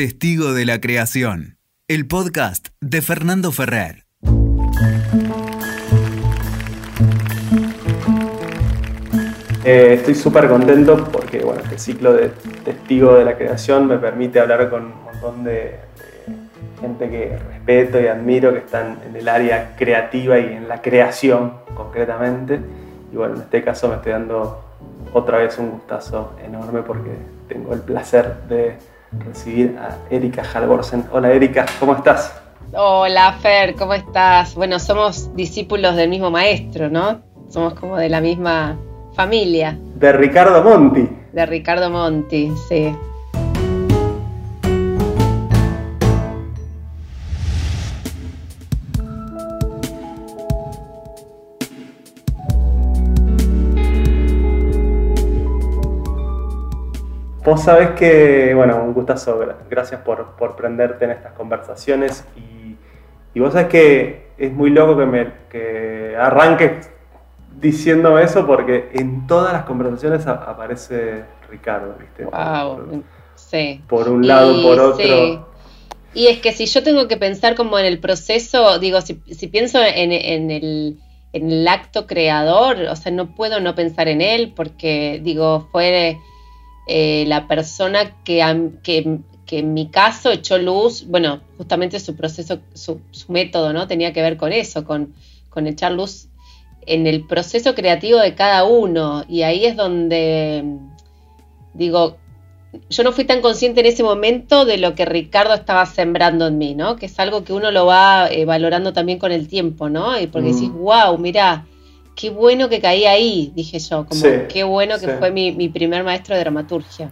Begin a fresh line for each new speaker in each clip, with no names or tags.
Testigo de la Creación, el podcast de Fernando Ferrer.
Eh, estoy súper contento porque bueno, este ciclo de Testigo de la Creación me permite hablar con un montón de, de gente que respeto y admiro, que están en el área creativa y en la creación concretamente. Y bueno, en este caso me estoy dando otra vez un gustazo enorme porque tengo el placer de recibir a Erika Halvorsen. Hola Erika, ¿cómo estás?
Hola Fer, ¿cómo estás? Bueno, somos discípulos del mismo maestro, ¿no? Somos como de la misma familia.
De Ricardo Monti.
De Ricardo Monti, sí.
Vos sabés que, bueno, un gustazo, gracias por, por prenderte en estas conversaciones y, y, vos sabés que es muy loco que, me, que arranques diciéndome eso porque en todas las conversaciones aparece Ricardo, ¿viste?
Wow,
por,
sí.
Por un lado,
Y
por otro.
sí. Y es que si yo tengo que pensar como en el proceso, digo, si, si pienso en, en el, en el acto creador, o sea, no puedo no pensar en él porque, digo, fue eh, la persona que, que, que en mi caso echó luz, bueno, justamente su proceso, su, su método, ¿no? Tenía que ver con eso, con, con echar luz en el proceso creativo de cada uno. Y ahí es donde, digo, yo no fui tan consciente en ese momento de lo que Ricardo estaba sembrando en mí, ¿no? Que es algo que uno lo va eh, valorando también con el tiempo, ¿no? Y porque
Mm.
decís, wow, mirá, qué bueno que caí ahí, dije yo, como
Sí,
qué bueno que
sí.
fue mi, mi primer maestro de dramaturgia.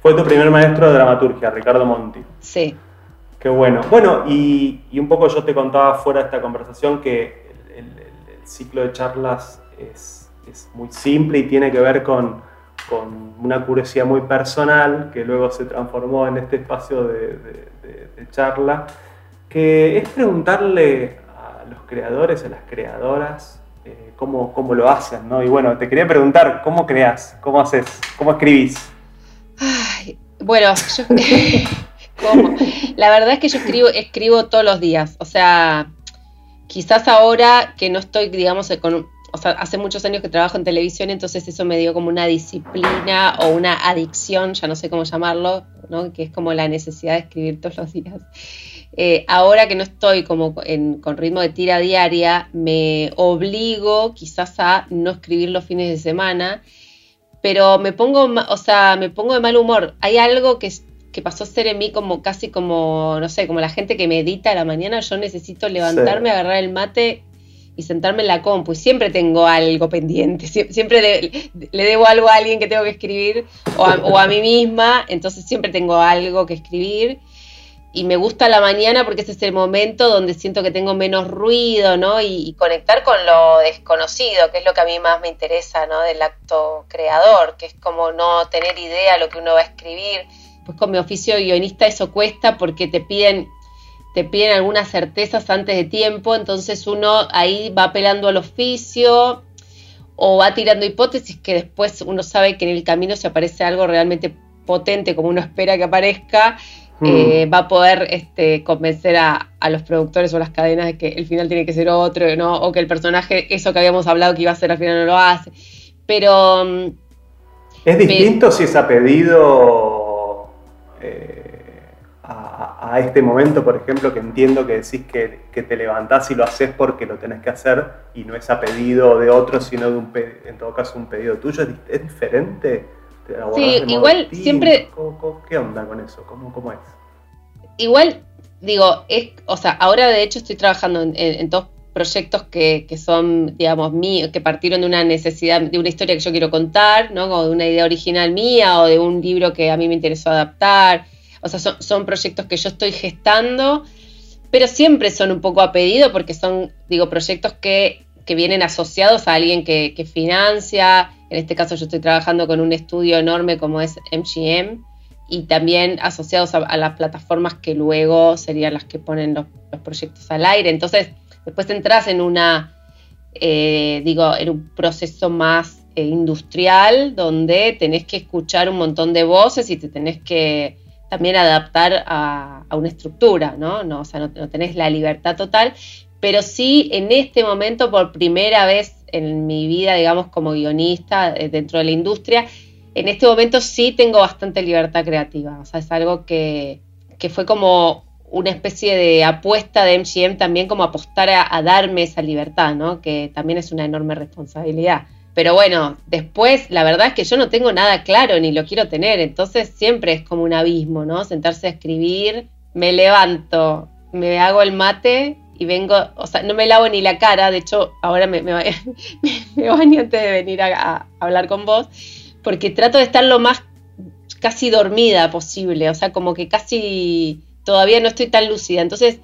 Fue tu primer maestro de dramaturgia, Ricardo Monti.
Sí,
Qué bueno. Bueno, y, y un poco yo te contaba fuera de esta conversación que el, el- el ciclo de charlas es, es muy simple y tiene que ver con, con una curiosidad muy personal que luego se transformó en este espacio de, de- de- de charla, que es preguntarle a los creadores, a las creadoras, cómo, cómo lo hacen, ¿no? Y bueno, te quería preguntar, ¿cómo creas? ¿Cómo haces? ¿Cómo escribís?
Ay, bueno, yo. La verdad es que yo escribo, escribo todos los días. O sea, quizás ahora que no estoy, digamos, con, o sea, hace muchos años que trabajo en televisión, entonces eso me dio como una disciplina o una adicción, ya no sé cómo llamarlo, ¿no? Que es como la necesidad de escribir todos los días. Eh, ahora que no estoy como en- con ritmo de tira diaria, me obligo quizás a no escribir los fines de semana pero me pongo, o sea, me pongo de mal humor. Hay algo que, que pasó a ser en mí como casi como, no sé, como la gente que medita a la mañana. Yo necesito levantarme,
Sí.
agarrar el mate y sentarme en la compu. Y siempre tengo algo pendiente. Sie- Siempre le, le debo algo a alguien que tengo que escribir o a, o a mí misma. Entonces siempre tengo algo que escribir. Y me gusta la mañana porque ese es el momento donde siento que tengo menos ruido, ¿no? Y, y conectar con lo desconocido, que es lo que a mí más me interesa, ¿no? Del acto creador, que es como no tener idea de lo que uno va a escribir. Pues con mi oficio de guionista eso cuesta porque te piden, te piden algunas certezas antes de tiempo, entonces uno ahí va apelando al oficio o va tirando hipótesis que después uno sabe que en el camino si aparece algo realmente potente como uno espera que aparezca, eh, va a poder este, convencer a, a los productores o las cadenas de que el final tiene que ser otro, ¿no? O que el personaje, eso que habíamos hablado que iba a ser al final no lo hace. Pero mm,
¿Es distinto si es a pedido eh, a, a este momento, por ejemplo, que entiendo que decís que, que te levantás y lo haces porque lo tenés que hacer y no es a pedido de otro, sino de un en todo caso un pedido tuyo? ¿Es, di- es diferente? ¿Te abordás
Sí, igual siempre-
¿Cómo- cómo- ¿Qué onda con eso? ¿Cómo, cómo es?
igual, digo, es, o sea, ahora de hecho estoy trabajando en, en- en dos proyectos que, que son, digamos, míos, que partieron de una necesidad, de una historia que yo quiero contar, ¿no? O de una idea original mía o de un libro que a mí me interesó adaptar. O sea, son, son proyectos que yo estoy gestando, pero siempre son un poco a pedido porque son, digo, proyectos que, que vienen asociados a alguien que, financia. En este caso yo estoy trabajando con un estudio enorme como es MGM y también asociados a, las plataformas que luego serían las que ponen los, proyectos al aire. Entonces, después entras en una, eh, digo, en un proceso más eh, industrial donde tenés que escuchar un montón de voces y te tenés que también adaptar a, una estructura, ¿no? ¿no? O sea, no tenés la libertad total, pero sí en este momento, por primera vez en mi vida, digamos, como guionista eh, dentro de la industria, en este momento sí tengo bastante libertad creativa. O sea, es algo que, fue como una especie de apuesta de MGM también como apostar a, darme esa libertad, ¿no? Que también es una enorme responsabilidad. Pero bueno, después la verdad es que yo no tengo nada claro ni lo quiero tener, entonces siempre es como un abismo, ¿no? Sentarse a escribir, me levanto, me hago el mate y vengo, o sea, no me lavo ni la cara, de hecho ahora me, me, baño antes de venir a, hablar con vos, porque trato de estar lo más casi dormida posible, o sea, como que casi todavía no estoy tan lúcida, entonces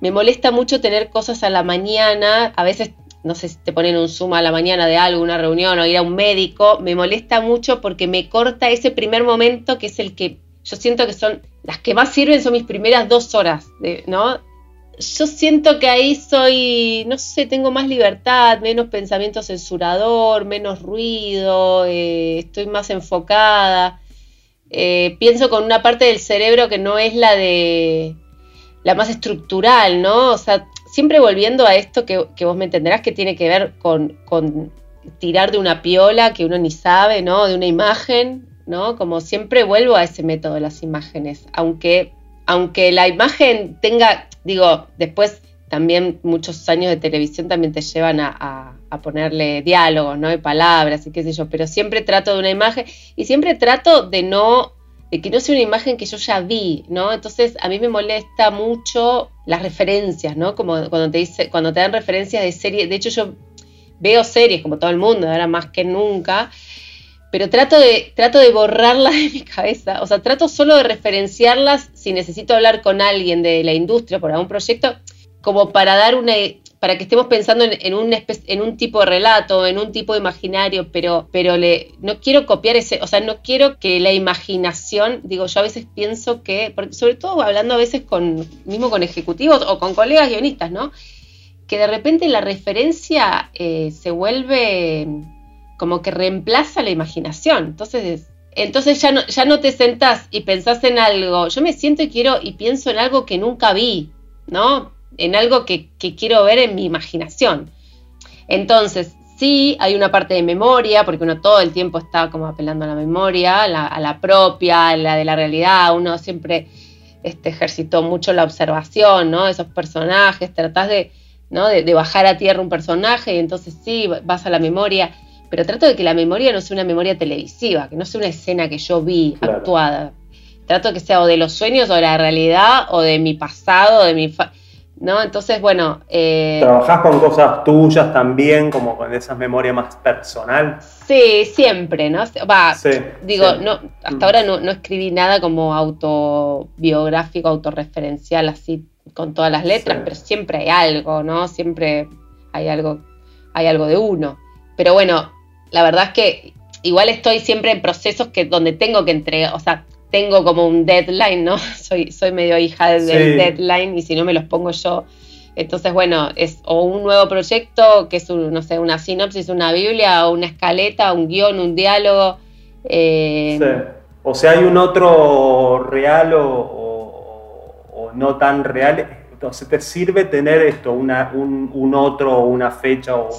me molesta mucho tener cosas a la mañana, a veces, no sé si te ponen un zoom a la mañana de algo, una reunión o ir a un médico, me molesta mucho porque me corta ese primer momento que es el que yo siento que son las que más sirven son mis primeras dos horas, ¿no? Yo siento que ahí soy, no sé, tengo más libertad, menos pensamiento censurador, menos ruido, eh, estoy más enfocada. Eh, pienso con una parte del cerebro que no es la de la más estructural, ¿no? O sea, siempre volviendo a esto que, vos me entenderás que tiene que ver con, con, tirar de una piola que uno ni sabe, ¿no? De una imagen, ¿no? Como siempre vuelvo a ese método de las imágenes, aunque, aunque la imagen tenga digo, después también muchos años de televisión también te llevan a, ponerle diálogos, ¿no? Y palabras y qué sé yo, pero siempre trato de una imagen y siempre trato de no, de que no sea una imagen que yo ya vi, ¿no? Entonces a mí me molesta mucho las referencias, ¿no? Como cuando te dice, cuando te dan referencias de series, de hecho yo veo series como todo el mundo, ahora más que nunca, pero trato de, trato de borrarlas de mi cabeza. O sea, trato solo de referenciarlas si necesito hablar con alguien de la industria por algún proyecto, como para dar una para que estemos pensando en, un, en un tipo de relato, en un tipo de imaginario, pero, pero le, no quiero copiar ese, o sea, no quiero que la imaginación, digo, yo a veces pienso que, sobre todo hablando a veces con, mismo con ejecutivos o con colegas guionistas, ¿no? Que de repente la referencia eh, se vuelve como que reemplaza la imaginación. Entonces, entonces ya no, ya no te sentás y pensás en algo. Yo me siento y quiero y pienso en algo que nunca vi, ¿no? En algo que, quiero ver en mi imaginación. Entonces, sí, hay una parte de memoria, porque uno todo el tiempo está como apelando a la memoria, a la, propia, a la de la realidad. Uno siempre este, ejercitó mucho la observación, ¿no? Esos personajes, tratás de, ¿no? de bajar a tierra un personaje y entonces sí, vas a la memoria pero trato de que la memoria no sea una memoria televisiva, que no sea una escena que yo vi actuada. Trato de que sea o de los sueños o de la realidad o de mi pasado, de mi... ¿No? Entonces, bueno...
Eh... ¿Trabajás con cosas tuyas también, como con esas memorias más personal?
Sí, siempre, ¿no? Va, digo, no, hasta ahora no, no escribí nada como autobiográfico, autorreferencial, así con todas las letras, pero siempre hay algo, ¿no? Siempre hay algo, hay algo de uno. Pero bueno, la verdad es que igual estoy siempre en procesos que donde tengo que entregar, o sea, tengo como un deadline, ¿no? Soy, soy medio hija del deadline y si no me los pongo yo. Entonces, bueno, es o un nuevo proyecto, que es, un, no sé, una sinopsis, una biblia, o una escaleta, un guion, un diálogo.
Eh, sí. O sea, hay un otro real o no tan real entonces te sirve tener esto, una, un, otro, una fecha o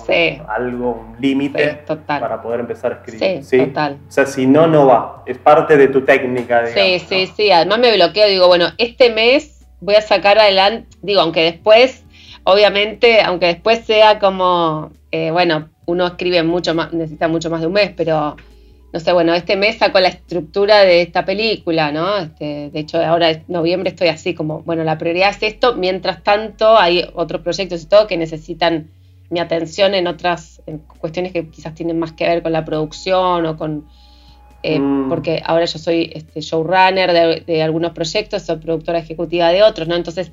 algo, un límite para poder empezar a escribir. Sí, total. O sea, si no, no va. Es parte de tu técnica.
Digamos, sí, sí, sí. Además me bloqueo, digo, bueno, este mes voy a sacar adelante, digo, aunque después, obviamente, aunque después sea como, eh, bueno, uno escribe mucho más, necesita mucho más de un mes, pero no sé, bueno, este mes saco la estructura de esta película, ¿no? Este, de hecho, ahora en noviembre estoy así como, bueno, la prioridad es esto, mientras tanto hay otros proyectos y todo que necesitan mi atención en otras cuestiones que quizás tienen más que ver con la producción o con... Eh, mm. Porque ahora yo soy este, showrunner de, de algunos proyectos, soy productora ejecutiva de otros, ¿no? Entonces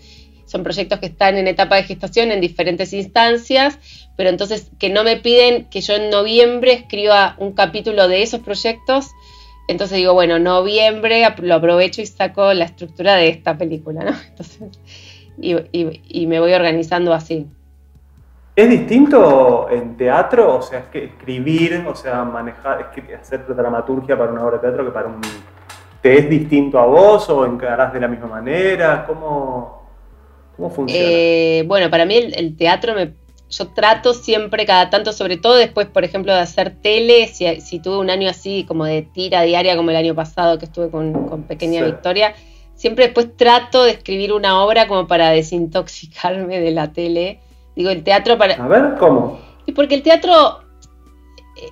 son proyectos que están en etapa de gestación en diferentes instancias, pero entonces que no me piden que yo en noviembre escriba un capítulo de esos proyectos. Entonces digo, bueno, noviembre lo aprovecho y saco la estructura de esta película, ¿no? Entonces, y, me voy organizando así.
¿Es distinto en teatro? O sea, es que escribir, o sea, manejar, hacer dramaturgia para una obra de teatro que para un ¿Te es distinto a vos o encarás de la misma manera? ¿Cómo, cómo funciona?
Eh, bueno, para mí el, teatro me, yo trato siempre, cada tanto, sobre todo después, por ejemplo, de hacer tele, si, tuve un año así como de tira diaria como el año pasado que estuve con, Pequeña Victoria, siempre después trato de escribir una obra como para desintoxicarme de la tele. Digo, el teatro para...
A ver, ¿cómo?
Y porque el teatro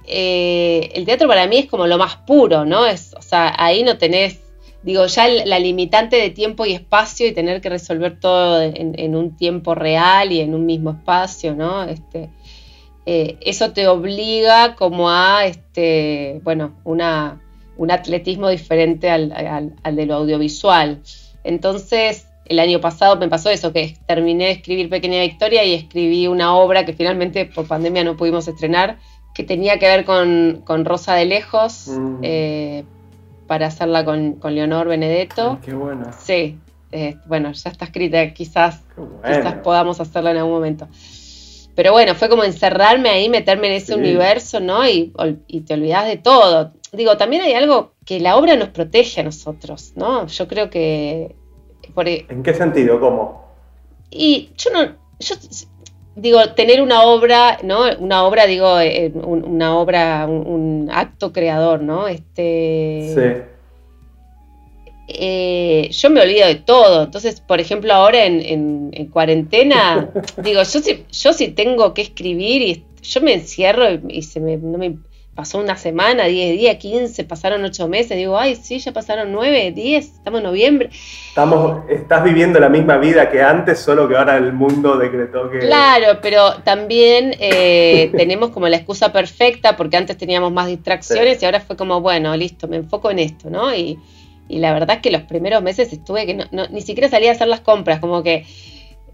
eh, el teatro para mí es como lo más puro, ¿no? Es, o sea, ahí no tenés, digo, ya la limitante de tiempo y espacio y tener que resolver todo en, un tiempo real y en un mismo espacio, ¿no? Este, eh, eso te obliga como a, este, bueno, una, un atletismo diferente al, al de lo audiovisual. Entonces, el año pasado me pasó eso, que terminé de escribir Pequeña Victoria y escribí una obra que finalmente por pandemia no pudimos estrenar, que tenía que ver con, Rosa de Lejos, mm. eh, para hacerla con, Leonor Benedetto.
qué bueno.
Sí, eh, bueno, ya está escrita, quizás, quizás podamos hacerla en algún momento. Pero bueno, fue como encerrarme ahí, meterme en ese universo, ¿no? Y, te olvidas de todo. Digo, también hay algo que la obra nos protege a nosotros, ¿no? Yo creo que...
E ¿En qué sentido? ¿Cómo?
Y yo no... Yo digo, tener una obra, ¿no? Una obra, digo, eh, una obra, un, acto creador, ¿no? Este. Sí. Eh, yo me olvido de todo. Entonces, por ejemplo, ahora en, cuarentena, digo, yo sí, yo sí tengo que escribir y yo me encierro y, se me, no me pasó una semana, 10 días, 15, pasaron 8 meses, digo, ay, sí, ya pasaron 9, 10, estamos en noviembre.
Estamos, estás viviendo la misma vida que antes, solo que ahora el mundo decretó que...
Claro, pero también eh, tenemos como la excusa perfecta, porque antes teníamos más distracciones y ahora fue como, bueno, listo, me enfoco en esto, ¿no? Y, la verdad es que los primeros meses estuve que no, ni siquiera salía a hacer las compras, como que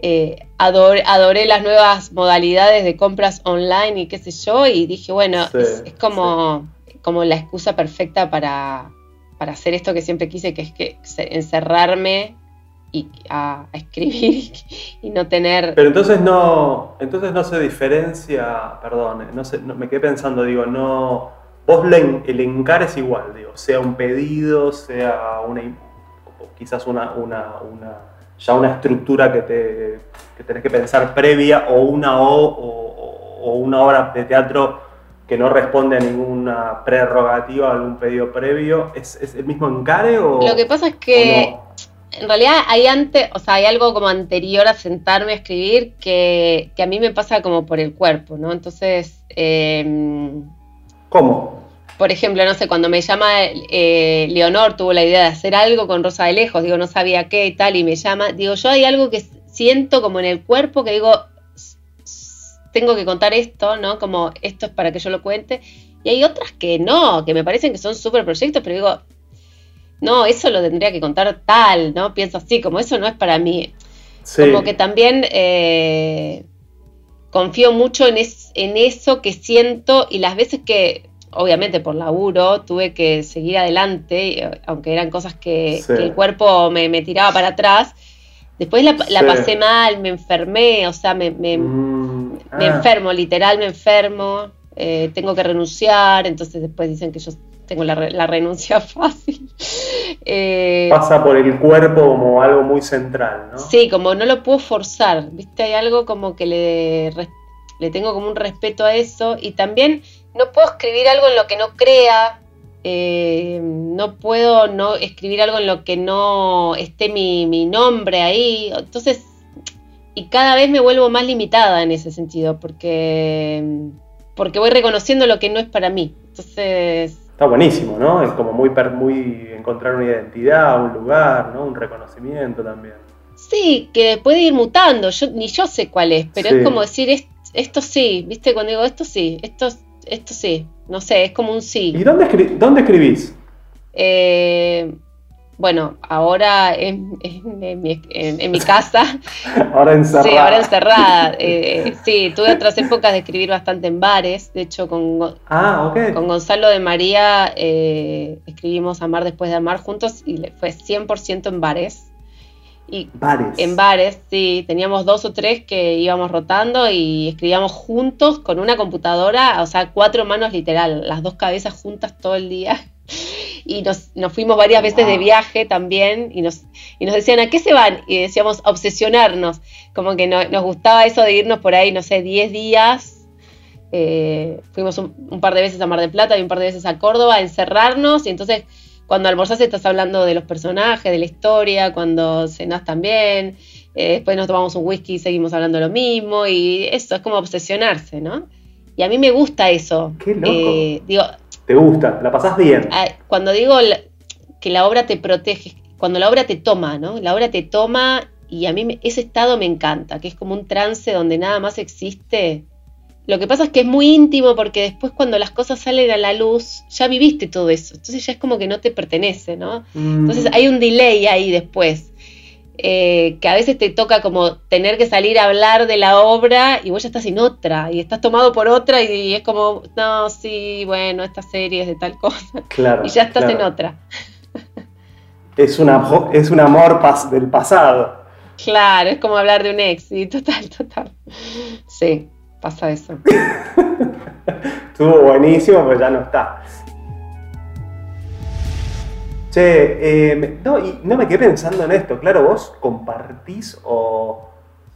eh, adoré, las nuevas modalidades de compras online y qué sé yo, y dije, bueno, es, como, como la excusa perfecta para, hacer esto que siempre quise, que es que encerrarme y a, escribir y no tener...
Pero entonces no, entonces no se diferencia, perdón, no, me quedé pensando, digo, no, vos el encar es igual, digo, sea un pedido, sea una, quizás una, una ya una estructura que, te, que tenés que pensar previa o una, o, una obra de teatro que no responde a ninguna prerrogativa o algún pedido previo, ¿es, el mismo encare o
Lo que pasa es que en realidad hay antes, o sea, hay algo como anterior a sentarme a escribir que, a mí me pasa como por el cuerpo, ¿no? Entonces... Em,
¿Cómo?
Por ejemplo, no sé, cuando me llama eh, Leonor, tuvo la idea de hacer algo con Rosa de Lejos, digo, no sabía qué y tal, y me llama, digo, yo hay algo que siento como en el cuerpo que digo, tengo que contar esto, ¿no? Como esto es para que yo lo cuente. Y hay otras que no, que me parecen que son súper proyectos, pero digo, no, eso lo tendría que contar tal, ¿no? Pienso así, como eso no es para mí. Como que también eh, confío mucho en, en eso que siento y las veces que obviamente por laburo, tuve que seguir adelante, aunque eran cosas que, el cuerpo me, tiraba para atrás. Después la, pasé mal, me enfermé, o sea, me, me, mm, ah. enfermo, literal me enfermo, eh, tengo que renunciar, entonces después dicen que yo tengo la, renuncia fácil.
Eh, Pasa por el cuerpo como algo muy central, ¿no?
Sí, como no lo puedo forzar, ¿viste? Hay algo como que le, le tengo como un respeto a eso y también no puedo escribir algo en lo que no crea, eh, no puedo no escribir algo en lo que no esté mi, nombre ahí. Entonces, y cada vez me vuelvo más limitada en ese sentido, porque, porque voy reconociendo lo que no es para mí. Entonces.
Está buenísimo, ¿no? Es como muy, muy encontrar una identidad, un lugar, ¿no? Un reconocimiento también.
Sí, que puede ir mutando, yo, ni yo sé cuál es, pero es como decir, esto sí, ¿viste? Cuando digo esto sí, esto esto sí, no sé, es como un sí.
¿Y dónde, dónde escribís?
Eh, bueno, ahora en, mi, casa.
ahora encerrada.
Sí, ahora encerrada. Eh, sí, tuve otras épocas de escribir bastante en bares. De hecho, con,
ah,
con Gonzalo de María eh, escribimos Amar después de Amar juntos y fue 100% en bares. Y
bares.
En bares, sí. Teníamos dos o tres que íbamos rotando y escribíamos juntos con una computadora, o sea, cuatro manos literal, las dos cabezas juntas todo el día. y nos, nos fuimos varias veces de viaje también y nos, y nos decían, ¿a qué se van? Y decíamos, obsesionarnos, como que nos gustaba eso de irnos por ahí, no sé, 10 días. Eh, fuimos un, par de veces a Mar del Plata y un par de veces a Córdoba a encerrarnos y entonces cuando almorzás estás hablando de los personajes, de la historia, cuando cenás también, eh, después nos tomamos un whisky y seguimos hablando lo mismo y eso es como obsesionarse, ¿no? Y a mí me gusta eso.
Qué loco. Eh, digo, ¿Te gusta? ¿La pasás bien?
Cuando digo que la obra te protege, cuando la obra te toma, ¿no? La obra te toma y a mí ese estado me encanta, que es como un trance donde nada más existe. Lo que pasa es que es muy íntimo porque después cuando las cosas salen a la luz, ya viviste todo eso. Entonces ya es como que no te pertenece, ¿no? Mm. Entonces hay un delay ahí después. Eh, que a veces te toca como tener que salir a hablar de la obra y vos ya estás en otra y estás tomado por otra y, es como, no, sí, bueno, esta serie es de tal cosa. Claro, y ya estás en otra.
Es, una, es un amor del pasado.
Claro, es como hablar de un ex, y total, total. Sí, pasa eso.
Estuvo buenísimo, pero ya no está. Che, eh, no, y no me quedé pensando en esto. Claro, vos compartís o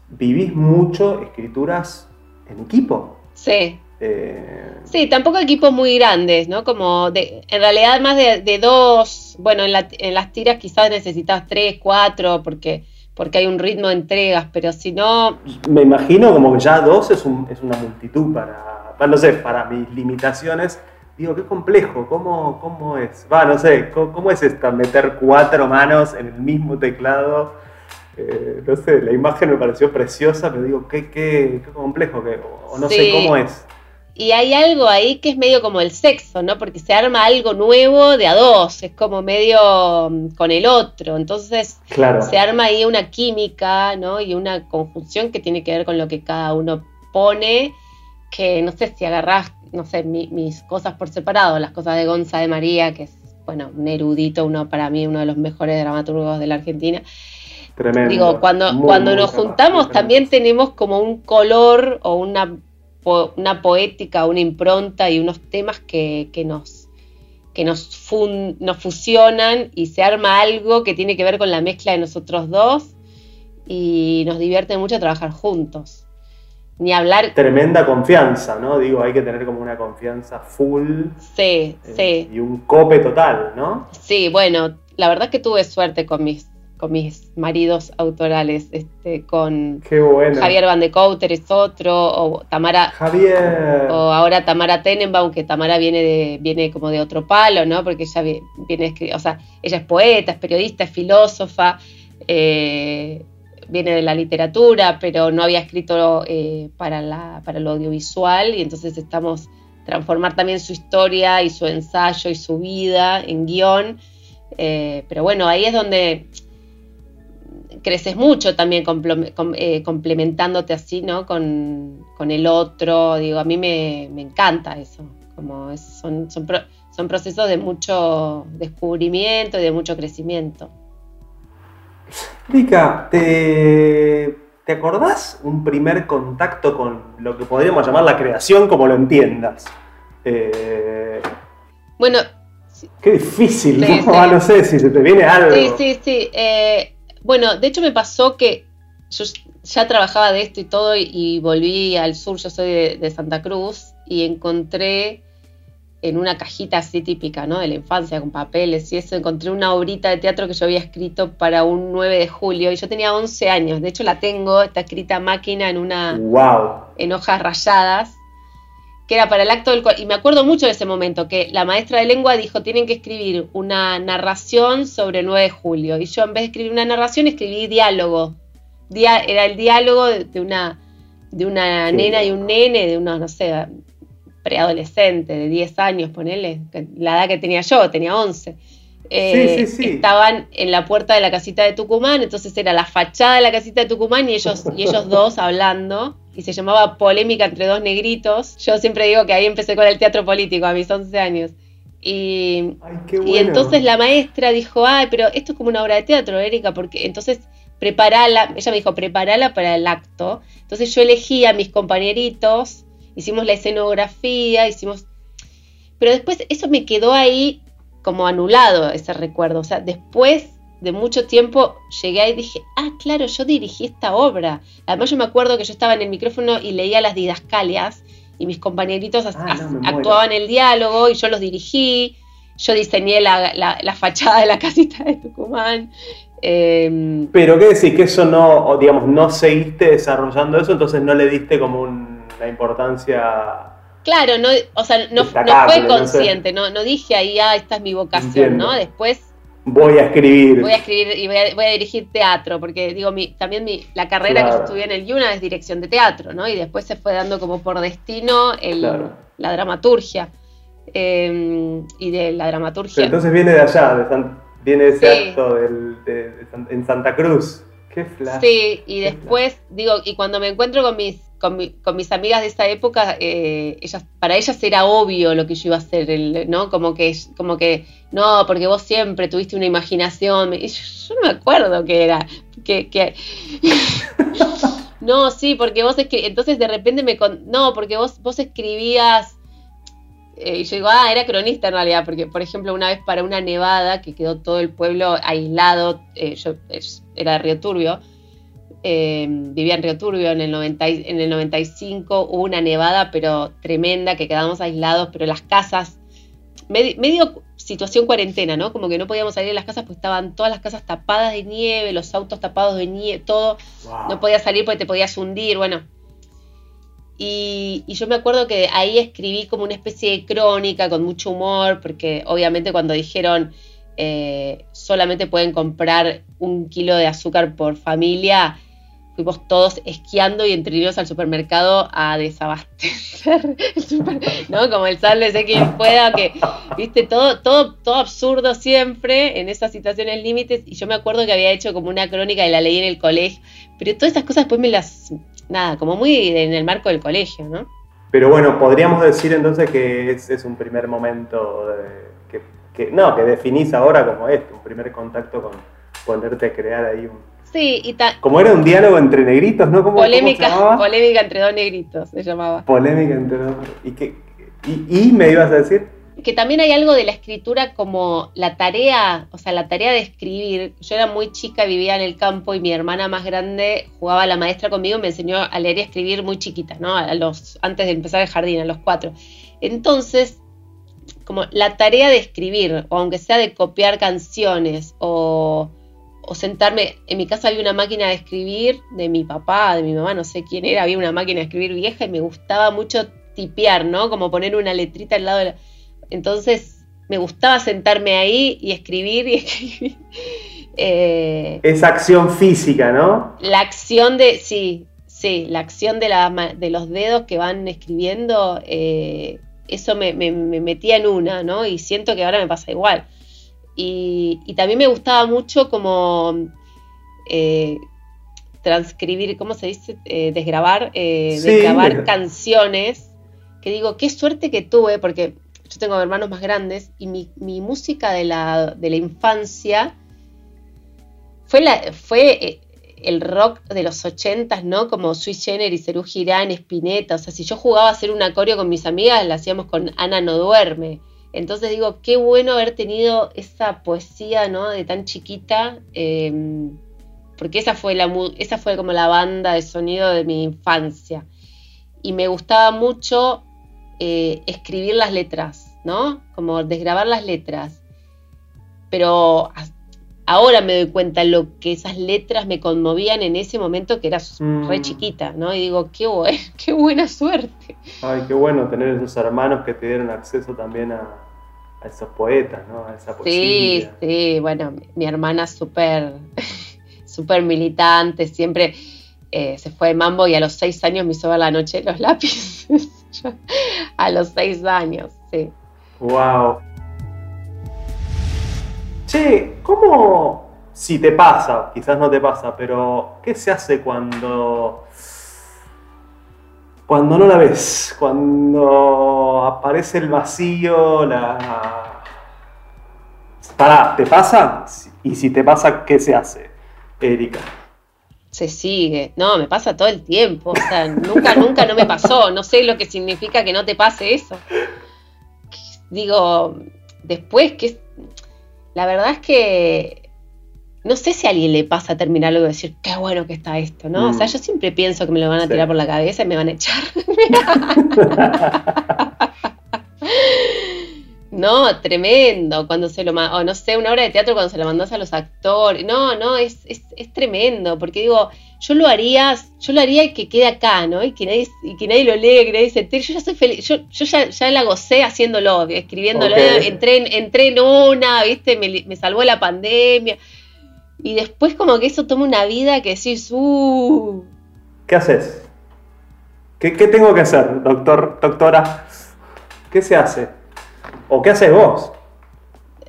vivís mucho escrituras en equipo.
Sí. Eh, sí, tampoco equipos muy grandes, ¿no? Como de, en realidad más de, dos, bueno, en, las tiras quizás necesitas tres, cuatro, porque, porque hay un ritmo de entregas, pero si no...
Me imagino como que ya dos es, es una multitud para, no sé, para mis limitaciones digo, qué complejo, ¿cómo, cómo es? Va, no sé, ¿cómo, es esta meter cuatro manos en el mismo teclado? Eh, no sé, la imagen me pareció preciosa, pero digo, qué, qué, qué complejo, que, o no sé cómo es.
Y hay algo ahí que es medio como el sexo, ¿no? Porque se arma algo nuevo de a dos, es como medio mm, con el otro. Entonces se arma ahí una química, ¿no? Y una conjunción que tiene que ver con lo que cada uno pone, que no sé si agarrás no sé, mis cosas por separado, las cosas de Gonza de María, que es, bueno, un erudito, uno para mí, uno de los mejores dramaturgos de la Argentina.
Tremendo.
Digo, cuando, cuando nos juntamos también tenemos como un color o una, una poética, una impronta y unos temas que, nos, que nos, nos fusionan y se arma algo que tiene que ver con la mezcla de nosotros dos y nos divierte mucho trabajar juntos. Ni hablar.
Tremenda confianza, ¿no? Digo, hay que tener como una confianza full.
Sí, eh, sí.
Y un cope total, ¿no?
Sí, bueno, la verdad es que tuve suerte con mis, con mis maridos autorales, este, con
bueno.
Javier Van de Couter es otro, o Tamara.
Javier.
O ahora Tamara Tenenbaum, que Tamara viene de, viene como de otro palo, ¿no? Porque ella viene, o sea, ella es poeta, es periodista, es filósofa. Eh, viene de la literatura, pero no había escrito eh, para, la, para lo audiovisual y entonces estamos transformar también su historia y su ensayo y su vida en guion. Eh, pero bueno, ahí es donde creces mucho también eh, complementándote así, ¿no? Con, el otro, digo, a mí me, encanta eso, como son, son, son procesos de mucho descubrimiento y de mucho crecimiento.
Rica, ¿te, ¿te acordás un primer contacto con lo que podríamos llamar la creación como lo entiendas? Eh,
bueno.
Qué difícil, ¿no? Ah, no sé si se te viene algo.
Sí, sí, sí. Eh, bueno, de hecho me pasó que yo ya trabajaba de esto y todo y, volví al sur, yo soy de Santa Cruz, y encontré en una cajita así típica, ¿no? De la infancia, con papeles y eso, encontré una obrita de teatro que yo había escrito para un 9 de julio y yo tenía 11 años, de hecho la tengo, está escrita a máquina en una...
¡Wow!
En hojas rayadas, que era para el acto del... Y me acuerdo mucho de ese momento, que la maestra de lengua dijo, tienen que escribir una narración sobre el 9 de julio. Y yo en vez de escribir una narración, escribí diálogo. era el diálogo de, una, de una nena y un nene, de unos, no sé, preadolescente de 10 años, ponele, la edad que tenía yo, tenía 11. Eh, estaban en la puerta de la casita de Tucumán, entonces era la fachada de la casita de Tucumán y ellos, y ellos dos hablando, y se llamaba Polémica entre dos negritos. Yo siempre digo que ahí empecé con el teatro político a mis 11 años. Y, y entonces la maestra dijo, ay, pero esto es como una obra de teatro, Erika, porque entonces preparala, ella me dijo, preparala para el acto. Entonces yo elegí a mis compañeritos hicimos la escenografía, hicimos... Pero después eso me quedó ahí como anulado ese recuerdo. O sea, después de mucho tiempo llegué ahí y dije, ah, claro, yo dirigí esta obra. Además yo me acuerdo que yo estaba en el micrófono y leía las didascalias y mis compañeritos
Ah, no,
actuaban el diálogo y yo los dirigí. Yo diseñé la, la- la fachada de la casita de Tucumán. Eh,
Pero qué decir, que eso no, digamos, no seguiste desarrollando eso, entonces no le diste como un- una importancia.
claro, no, o sea, no, fue
no sé.
consciente, no, no dije ahí, ah, esta es mi vocación,
Entiendo.
¿no? Después
Voy a escribir.
voy a escribir y voy a, voy a dirigir teatro, porque digo, mi, también mi, la carrera que yo estudié en el YUNA es dirección de teatro, ¿no? Y después se fue dando como por destino el-
Claro.
la dramaturgia. Eh, y de la dramaturgia.
Pero entonces viene de allá, de San- viene de ese
Sí.
acto del- de- de San- en Santa Cruz. Qué flash.
Sí, y
Qué
después, digo, y cuando me encuentro con mis, con, mi- con mis amigas de esa época, eh, ellas, para ellas era obvio lo que yo iba a hacer, ¿no? Como que, como que, no, porque vos siempre tuviste una imaginación. Y yo, no me acuerdo qué era. Que, que... no, sí, porque vos escri- entonces de repente me con... no, porque vos, vos escribías eh, y yo digo, ah, era cronista en realidad, porque por ejemplo una vez para una nevada que quedó todo el pueblo aislado, eh, yo era de Río Turbio, eh, vivía en Río Turbio en el, 90 y- en el 95, hubo una nevada pero tremenda que quedamos aislados, pero las casas, medi- medio situación cuarentena, ¿no? Como que no podíamos salir de las casas porque estaban todas las casas tapadas de nieve, los autos tapados de nieve, todo,
Wow.
no podías salir porque te podías hundir, bueno. Y, y yo me acuerdo que ahí escribí como una especie de crónica con mucho humor, porque obviamente cuando dijeron eh, solamente pueden comprar un kilo de azúcar por familia, fuimos todos esquiando y entrenos al supermercado a desabastecer, el super- ¿no? Como el sálvese quien pueda, que, viste, todo, todo, todo absurdo siempre en esas situaciones límites. Y yo me acuerdo que había hecho como una crónica y la leí en el colegio, pero todas esas cosas después me las, nada, como muy en el marco del colegio, ¿no?
Pero bueno, podríamos decir entonces que es, es un primer momento de- que, que- no, que definís ahora como esto, un primer contacto con ponerte a crear ahí un...
Sí, y ta-
Como era un diálogo entre negritos, ¿no? ¿Cómo,
polémica, polémica entre dos negritos se llamaba.
Polémica entre dos. ¿Y, qué, y, y me ibas a decir?
que también hay algo de la escritura como la tarea, o sea, la tarea de escribir. Yo era muy chica, vivía en el campo y mi hermana más grande jugaba a la maestra conmigo y me enseñó a leer y a escribir muy chiquita, ¿no? A los, antes de empezar el jardín, a los cuatro. Entonces, como la tarea de escribir, o aunque sea de copiar canciones, o, o sentarme, en mi casa había una máquina de escribir de mi papá, de mi mamá, no sé quién era, había una máquina de escribir vieja y me gustaba mucho tipear, ¿no? Como poner una letrita al lado de la... Entonces me gustaba sentarme ahí y escribir y escribir. Eh,
Esa acción física, ¿no?
la acción de, sí, sí, la acción de, la de los dedos que van escribiendo, eh, eso me, me- me metía en una, ¿no? Y siento que ahora me pasa igual. Y, y también me gustaba mucho como eh, transcribir, ¿cómo se dice? Eh, desgrabar, eh,
Sí,
desgrabar
desgra-
canciones, que digo, qué suerte que tuve, porque yo tengo hermanos más grandes y mi, mi música de la, de la infancia fue, la, fue eh, el rock de los ochentas, ¿no? Como Sui Generis, Serú Girán, Spinetta. O sea, si yo jugaba a hacer un acorio con mis amigas, la hacíamos con Ana No Duerme. Entonces digo, qué bueno haber tenido esa poesía, ¿no? De tan chiquita. eh, porque esa fue, la, esa fue como la banda de sonido de mi infancia. Y me gustaba mucho eh, escribir las letras, ¿no? Como desgrabar las letras. Pero ahora me doy cuenta lo que esas letras me conmovían en ese momento que era
Mm.
re chiquita, ¿no? Y digo, qué, buen- qué buena suerte.
Ay, qué bueno tener esos hermanos que te dieron acceso también a, a esos poetas, ¿no? A esa
Sí,
poesía.
sí, bueno, mi, hermana súper súper militante, siempre eh, se fue de mambo y a los seis años me hizo ver la noche de los lápices. A los seis años, sí.
Wow. Che, ¿cómo, si te pasa, quizás no te pasa, pero ¿qué se hace cuando, cuando no la ves? Cuando aparece el vacío, la... Pará, ¿te pasa? Y si te pasa, ¿qué se hace, Erika?
Se sigue. No, me pasa todo el tiempo. O sea, nunca, nunca no me pasó. No sé lo que significa que no te pase eso. Digo, después que la verdad es que no sé si a alguien le pasa a terminarlo y decir, qué bueno que está esto, ¿no? O sea,
Mm.
yo siempre pienso que me lo van a
Sí.
tirar por la cabeza y me van a echar. No, tremendo, cuando se lo o no sé, una obra de teatro cuando se la mandas a los actores. No, no, es, es, es tremendo, porque digo, yo lo haría, yo lo haría y que quede acá, ¿no? Y que nadie, y que nadie lo lea, que nadie se entere. Yo ya soy feliz, yo, yo ya, ya la gocé haciéndolo, escribiéndolo,
Ok.
entré, en, entré en una, viste, me, me salvó la pandemia. Y después como que eso toma una vida que decís, uh,
¿Qué haces? ¿Qué, qué tengo que hacer, doctor, doctora? ¿Qué se hace? ¿O qué haces vos?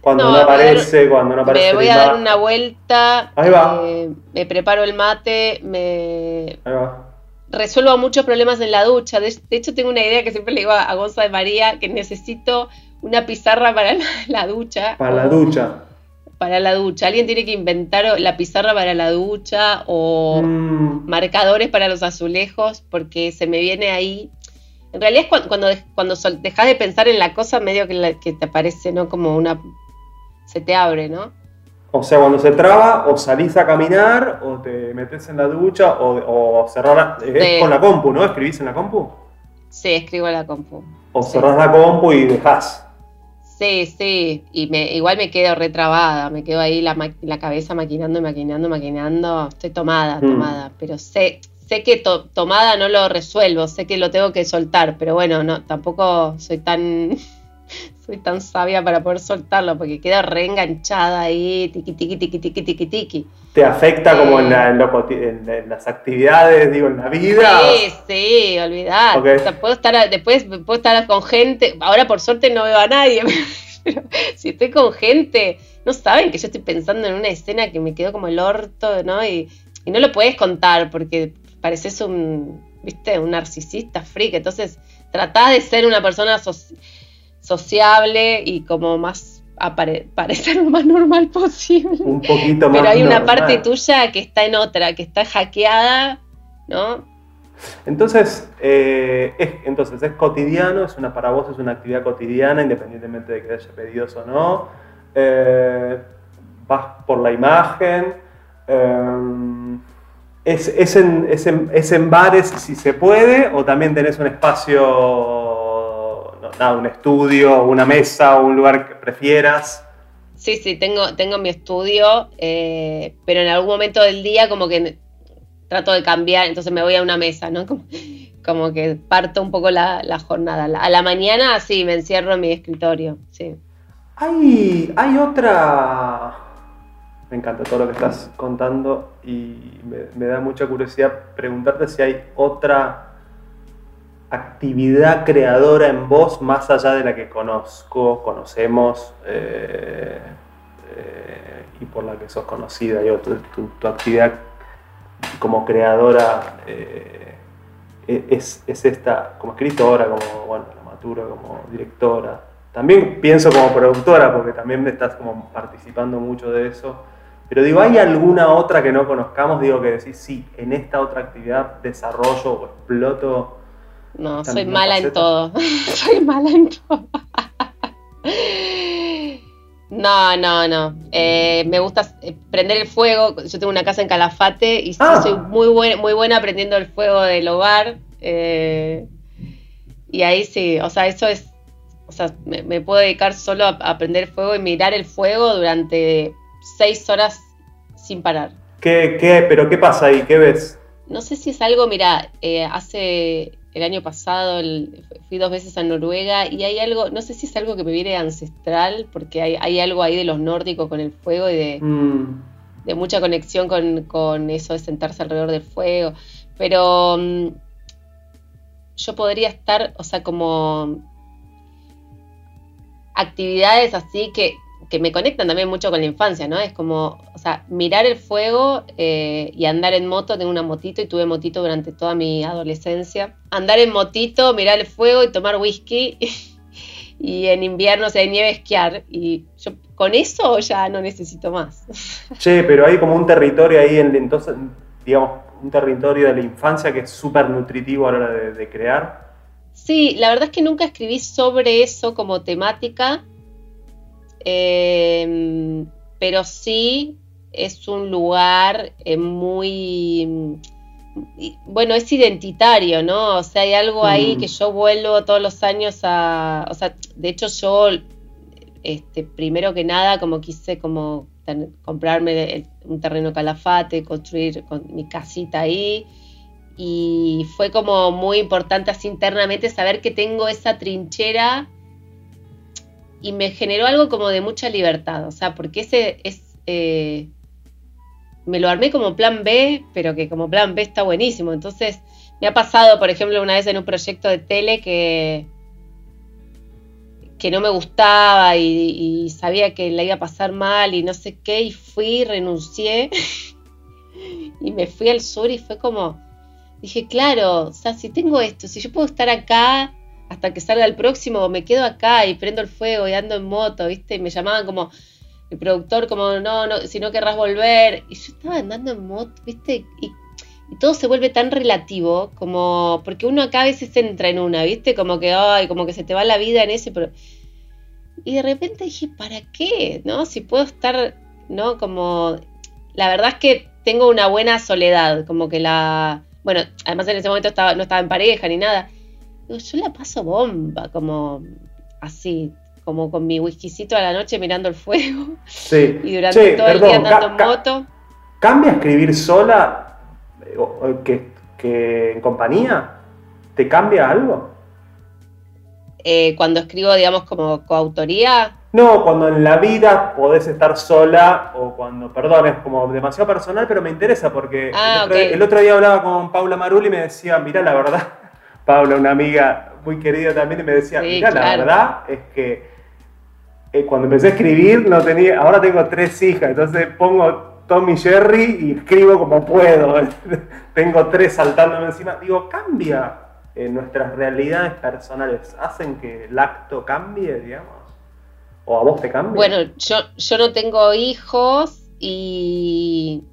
Cuando
No,
no, aparece, cuando no aparece
me voy a dar una vuelta,
Ahí va.
eh, me preparo el mate, me,
Ahí va.
resuelvo muchos problemas en la ducha. De, de hecho, tengo una idea que siempre le digo a, a Gonza de María, que necesito una pizarra para la, la ducha.
Para la ducha.
Para la ducha. Alguien tiene que inventar la pizarra para la ducha o
Mm,
marcadores para los azulejos, porque se me viene ahí. En realidad es cuando, cuando, cuando dejas de pensar en la cosa, medio que, la- que te aparece, ¿no? Como una... Se te abre, ¿no?
O sea, cuando se traba, o salís a caminar, o te metes en la ducha, o, o cerrás la- Es
Sí.
con la compu, ¿no? ¿Escribís en la compu?
Sí, escribo en la compu.
O
Sí.
cerrás la compu y dejás.
Sí, sí, y me, igual me quedo retrabada, me quedo ahí la, ma- la cabeza maquinando, maquinando, maquinando, estoy tomada,
Mm.
tomada, pero sé, sé que to- tomada no lo resuelvo, sé que lo tengo que soltar, pero bueno, no, tampoco soy tan, soy tan sabia para poder soltarlo, porque quedo reenganchada ahí, tiqui, tiqui, tiqui, tiqui, tiqui, tiqui.
¿Te afecta como en, la- en lo las actividades, digo, en la vida?
Sí, sí, olvidar. Puedo estar, después puedo estar con gente. Ahora por suerte no veo a nadie, pero si estoy con gente, no saben que yo estoy pensando en una escena que me quedó como el orto, ¿no? Y, y no lo puedes contar porque pareces un, viste, un narcisista freak. Entonces, tratá de ser una persona soci- sociable y como más apare- parecer lo más normal posible.
Un poquito más.
Pero hay una parte tuya que está en otra, que está hackeada, ¿no?
Entonces, eh, es, entonces, es cotidiano, es una, para vos es una actividad cotidiana, independientemente de que haya pedidos o no. Eh, vas por la imagen. eh, es, es en, es en- es en bares si se puede, o también tenés un espacio, nada, un estudio, una mesa, un lugar que prefieras.
Sí, sí, tengo, tengo mi estudio, eh, pero en algún momento del día como que trato de cambiar, entonces me voy a una mesa, ¿no? Como, como que parto un poco la, la jornada. A la mañana sí, me encierro en mi escritorio, sí.
Hay, hay otra. Me encanta todo lo que estás contando y me, me da mucha curiosidad preguntarte si hay otra actividad creadora en vos más allá de la que conozco, conocemos eh, eh, y por la que sos conocida. Digo, tu, tu- tu actividad como creadora eh, es, es esta, como escritora, como bueno, dramaturga, como directora. También pienso como productora, porque también estás como participando mucho de eso. Pero digo, ¿hay alguna otra que no conozcamos? Digo que decís, sí, en esta otra actividad desarrollo o exploto.
No, soy mala en todo. soy mala en todo. No, no, no. Eh, me gusta eh, prender el fuego. Yo tengo una casa en Calafate y
Ah.
soy muy buena, muy buena prendiendo el fuego del hogar. eh, y ahí sí, o sea, eso es. O sea, me, me puedo dedicar solo a, a prender fuego y mirar el fuego durante seis horas sin parar.
¿Qué, qué, ¿Pero qué pasa ahí? ¿Qué ves?
No sé si es algo, mira, eh, hace el año pasado el- fui dos veces a Noruega y hay algo, no sé si es algo que me viene ancestral, porque hay, hay algo ahí de los nórdicos con el fuego y de,
Mm,
de mucha conexión con, con eso de sentarse alrededor del fuego. Pero mm, yo podría estar, o sea, como actividades así que, que me conectan también mucho con la infancia, ¿no? Es como, o sea, mirar el fuego eh, y andar en moto. Tengo una motito y tuve motito durante toda mi adolescencia. Andar en motito, mirar el fuego y tomar whisky. y en invierno, si hay nieve, esquiar. Y yo con eso ya no necesito más.
Che, pero hay como un territorio ahí, en, entonces, digamos, un territorio de la infancia que es súper nutritivo a la hora de, de crear.
Sí, la verdad es que nunca escribí sobre eso como temática. Em, pero sí es un lugar eh, muy, bueno, es identitario, ¿no? O sea, hay algo ahí
Mm.
que yo vuelvo todos los años a, o sea, de hecho yo, este, primero que nada, como quise como ten- comprarme el- un terreno calafate, construir con mi casita ahí. Y fue como muy importante así internamente saber que tengo esa trinchera y me generó algo como de mucha libertad, o sea, porque ese es, eh, me lo armé como plan B, pero que como plan B está buenísimo. Entonces, me ha pasado, por ejemplo, una vez en un proyecto de tele que, que no me gustaba y, sabía que la iba a pasar mal y no sé qué, y fui, renuncié y me fui al sur y fue como, dije, claro, o sea, si tengo esto, si yo puedo estar acá hasta que salga el próximo, o me quedo acá y prendo el fuego y ando en moto, ¿viste? Y me llamaban como el productor, como, no, no, si no querrás volver. Y yo estaba andando en moto, ¿viste? Y, y todo se vuelve tan relativo, como, porque uno acá a veces entra en una, ¿viste? Como que, ay, como que se te va la vida en ese, pero... Y de repente dije, ¿para qué? ¿No? Si puedo estar, ¿no? Como, la verdad es que tengo una buena soledad, como que la... Bueno, además en ese momento estaba, no estaba en pareja ni nada. Digo, yo la paso bomba, como así, como con mi whiskycito a la noche mirando el fuego
Sí.
y durante todo el día andando en
ca-
moto.
¿Cambia escribir sola eh, que, que en compañía? ¿Te cambia algo?
Eh, cuando escribo, digamos, como coautoría,
No, cuando en la vida podés estar sola o cuando, perdón, es como demasiado personal, pero me interesa porque
Ah,
el, otro, el otro día hablaba con Paula Maruli y me decía, mira, la verdad, Paula, una amiga muy querida también, y me decía,
Sí,
mira, la verdad es que eh, cuando empecé a escribir no tenía, ahora tengo tres hijas, entonces pongo Tommy Jerry y escribo como puedo. tengo tres saltándome encima. Digo, cambia eh, nuestras realidades personales, hacen que el acto cambie, digamos. ¿O a vos te cambia?
Bueno, yo, yo no tengo hijos y,